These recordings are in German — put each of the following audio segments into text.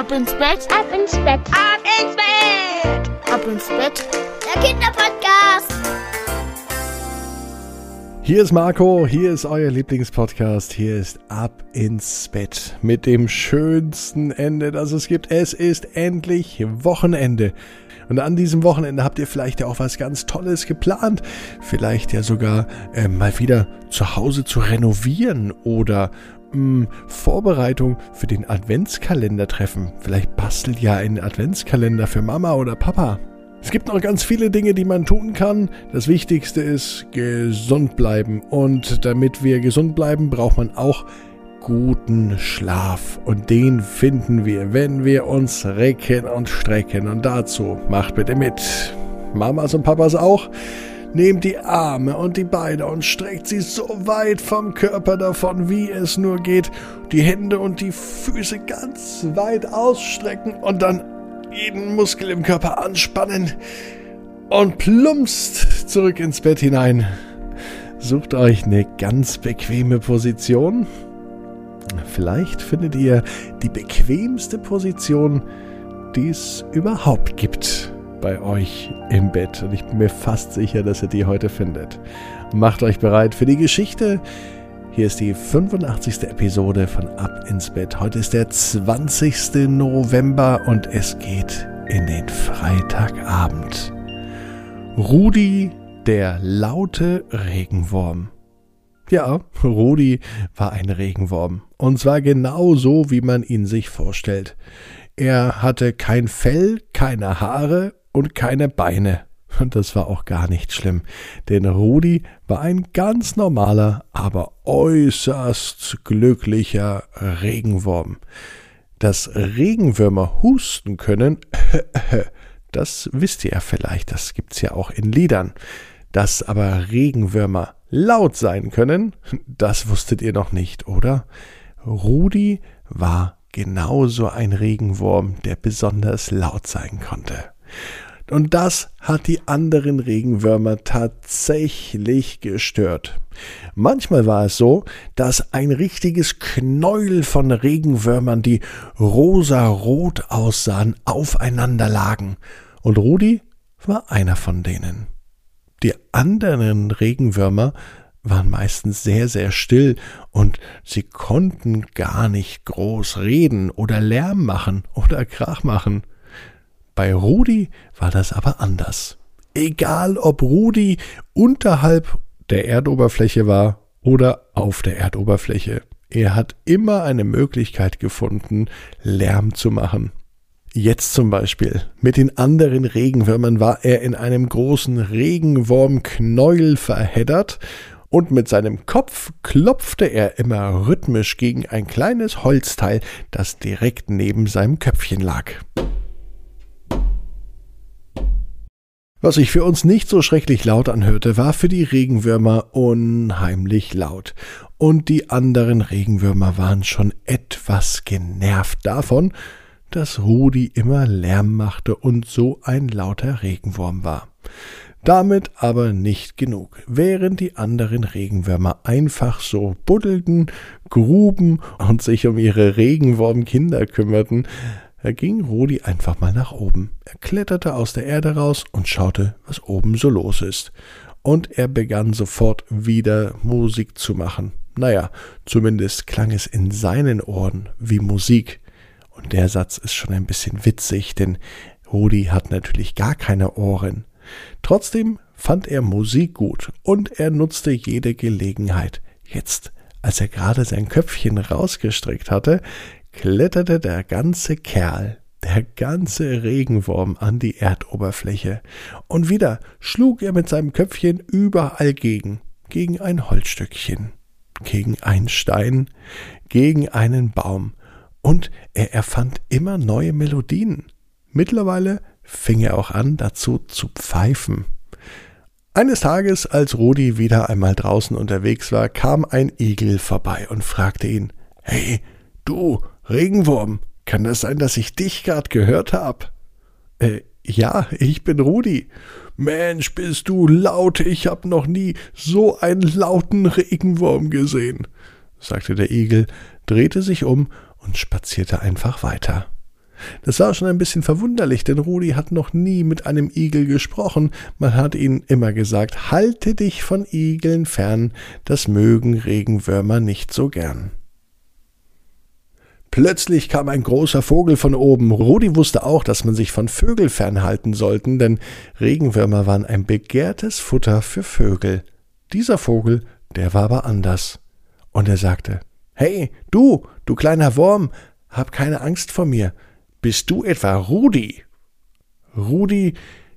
Ab ins Bett, Ab ins Bett. Ab ins Bett. ab ins Bett. Der Kinderpodcast. Hier ist Marco, hier ist euer Lieblingspodcast, hier ist Ab ins Bett mit dem schönsten Ende, das es gibt. Es ist endlich Wochenende. Und an diesem Wochenende habt ihr vielleicht ja auch was ganz Tolles geplant. Vielleicht ja sogar äh, mal wieder zu Hause zu renovieren oder mh, Vorbereitung für den Adventskalender treffen. Vielleicht bastelt ja ein Adventskalender für Mama oder Papa. Es gibt noch ganz viele Dinge, die man tun kann. Das Wichtigste ist gesund bleiben. Und damit wir gesund bleiben, braucht man auch guten Schlaf. Und den finden wir, wenn wir uns recken und strecken. Und dazu macht bitte mit. Mamas und Papas auch. Nehmt die Arme und die Beine und streckt sie so weit vom Körper davon, wie es nur geht. Die Hände und die Füße ganz weit ausstrecken und dann jeden Muskel im Körper anspannen und plumpst zurück ins Bett hinein. Sucht euch eine ganz bequeme Position. Vielleicht findet ihr die bequemste Position, die es überhaupt gibt bei euch im Bett. Und ich bin mir fast sicher, dass ihr die heute findet. Macht euch bereit für die Geschichte. Hier ist die 85. Episode von Ab ins Bett. Heute ist der 20. November und es geht in den Freitagabend. Rudi, der laute Regenwurm. Ja, Rudi war ein Regenwurm. Und zwar genau so, wie man ihn sich vorstellt. Er hatte kein Fell, keine Haare und keine Beine. Und das war auch gar nicht schlimm, denn Rudi war ein ganz normaler, aber äußerst glücklicher Regenwurm. Dass Regenwürmer husten können, das wisst ihr ja vielleicht, das gibt's ja auch in Liedern. Dass aber Regenwürmer laut sein können, das wusstet ihr noch nicht, oder? Rudi war genauso ein Regenwurm, der besonders laut sein konnte. Und das hat die anderen Regenwürmer tatsächlich gestört. Manchmal war es so, dass ein richtiges Knäuel von Regenwürmern, die rosarot aussahen, aufeinander lagen. Und Rudi war einer von denen. Die anderen Regenwürmer waren meistens sehr, sehr still und sie konnten gar nicht groß reden oder Lärm machen oder Krach machen. Bei Rudi war das aber anders. Egal ob Rudi unterhalb der Erdoberfläche war oder auf der Erdoberfläche, er hat immer eine Möglichkeit gefunden, Lärm zu machen. Jetzt zum Beispiel mit den anderen Regenwürmern war er in einem großen Regenwurmknäuel verheddert und mit seinem Kopf klopfte er immer rhythmisch gegen ein kleines Holzteil, das direkt neben seinem Köpfchen lag. Was sich für uns nicht so schrecklich laut anhörte, war für die Regenwürmer unheimlich laut. Und die anderen Regenwürmer waren schon etwas genervt davon, dass Rudi immer Lärm machte und so ein lauter Regenwurm war. Damit aber nicht genug. Während die anderen Regenwürmer einfach so buddelten, gruben und sich um ihre Regenwurmkinder kümmerten, ging Rudi einfach mal nach oben. Er kletterte aus der Erde raus und schaute, was oben so los ist. Und er begann sofort wieder Musik zu machen. Naja, zumindest klang es in seinen Ohren wie Musik. Und der Satz ist schon ein bisschen witzig, denn Rudi hat natürlich gar keine Ohren. Trotzdem fand er Musik gut und er nutzte jede Gelegenheit. Jetzt, als er gerade sein Köpfchen rausgestreckt hatte, kletterte der ganze Kerl, der ganze Regenwurm an die Erdoberfläche. Und wieder schlug er mit seinem Köpfchen überall gegen, gegen ein Holzstückchen, gegen einen Stein, gegen einen Baum. Und er erfand immer neue Melodien. Mittlerweile fing er auch an, dazu zu pfeifen. Eines Tages, als Rudi wieder einmal draußen unterwegs war, kam ein Igel vorbei und fragte ihn Hey, du, Regenwurm, kann das sein, dass ich dich grad gehört hab? Äh, ja, ich bin Rudi. Mensch, bist du laut, ich hab noch nie so einen lauten Regenwurm gesehen, sagte der Igel, drehte sich um und spazierte einfach weiter. Das war schon ein bisschen verwunderlich, denn Rudi hat noch nie mit einem Igel gesprochen. Man hat ihnen immer gesagt, halte dich von Igeln fern, das mögen Regenwürmer nicht so gern. Plötzlich kam ein großer Vogel von oben. Rudi wusste auch, dass man sich von Vögeln fernhalten sollten, denn Regenwürmer waren ein begehrtes Futter für Vögel. Dieser Vogel, der war aber anders. Und er sagte, Hey, du, du kleiner Wurm, hab keine Angst vor mir. Bist du etwa Rudi? Rudi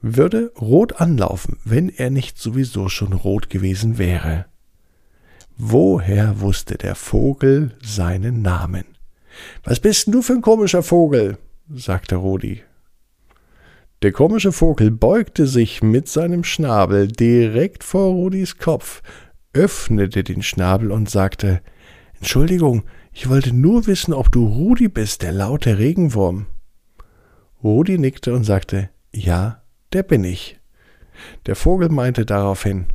würde rot anlaufen, wenn er nicht sowieso schon rot gewesen wäre. Woher wusste der Vogel seinen Namen? Was bist denn du für ein komischer Vogel? sagte Rudi. Der komische Vogel beugte sich mit seinem Schnabel direkt vor Rudis Kopf, öffnete den Schnabel und sagte Entschuldigung, ich wollte nur wissen, ob du Rudi bist, der laute Regenwurm. Rudi nickte und sagte Ja, der bin ich. Der Vogel meinte daraufhin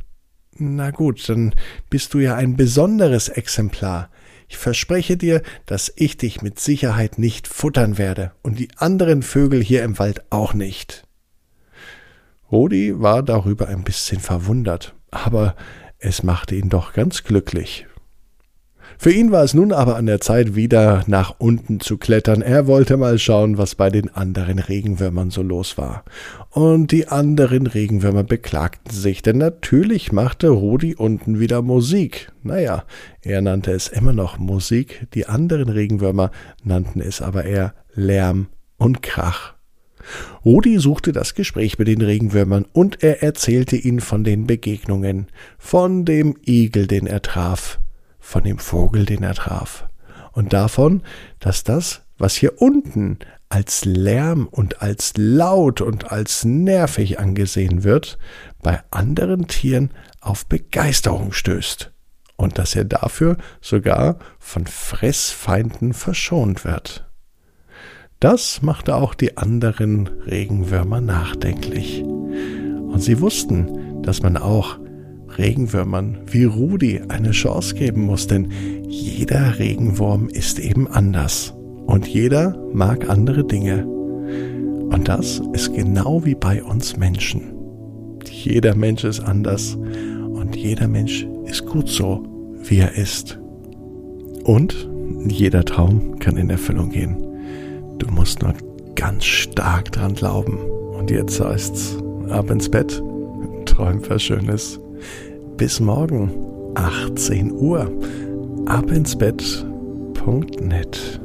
Na gut, dann bist du ja ein besonderes Exemplar. Ich verspreche dir, dass ich dich mit Sicherheit nicht futtern werde und die anderen Vögel hier im Wald auch nicht. Rudi war darüber ein bisschen verwundert, aber es machte ihn doch ganz glücklich. Für ihn war es nun aber an der Zeit, wieder nach unten zu klettern. Er wollte mal schauen, was bei den anderen Regenwürmern so los war. Und die anderen Regenwürmer beklagten sich, denn natürlich machte Rudi unten wieder Musik. Naja, er nannte es immer noch Musik, die anderen Regenwürmer nannten es aber eher Lärm und Krach. Rudi suchte das Gespräch mit den Regenwürmern und er erzählte ihnen von den Begegnungen, von dem Igel, den er traf, von dem Vogel, den er traf, und davon, dass das, was hier unten als Lärm und als laut und als nervig angesehen wird, bei anderen Tieren auf Begeisterung stößt und dass er dafür sogar von Fressfeinden verschont wird. Das machte auch die anderen Regenwürmer nachdenklich. Und sie wussten, dass man auch Regenwürmern wie Rudi eine Chance geben muss, denn jeder Regenwurm ist eben anders und jeder mag andere Dinge. Und das ist genau wie bei uns Menschen. Jeder Mensch ist anders und jeder Mensch ist gut so, wie er ist. Und jeder Traum kann in Erfüllung gehen. Du musst nur ganz stark dran glauben. Und jetzt heißt's ab ins Bett, träum was Schönes bis morgen, 18 Uhr, abinsbett.net.